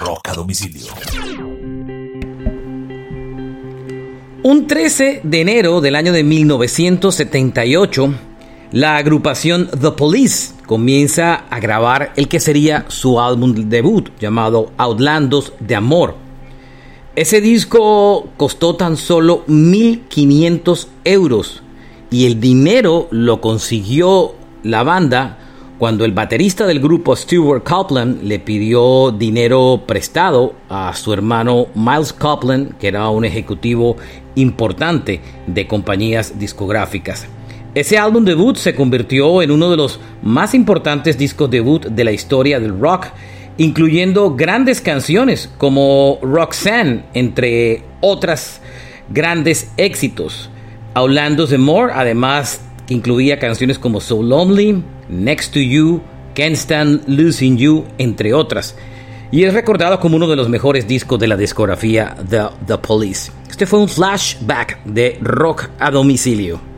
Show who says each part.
Speaker 1: Rock a Domicilio.
Speaker 2: Un 13 de enero del año de 1978, la agrupación The Police comienza a grabar el que sería su álbum debut llamado Outlandos de Amor. Ese disco costó tan solo 1.500 euros y el dinero lo consiguió la banda cuando el baterista del grupo Stuart Copeland le pidió dinero prestado a su hermano Miles Copeland, que era un ejecutivo importante de compañías discográficas. Ese álbum debut se convirtió en uno de los más importantes discos debut de la historia del rock, incluyendo grandes canciones como Roxanne, entre otras grandes éxitos. Outlandos de More, además que incluía canciones como So Lonely, Next to You, Can't Stand Losing You, entre otras. Y es recordado como uno de los mejores discos de la discografía The Police. Este fue un flashback de rock a domicilio.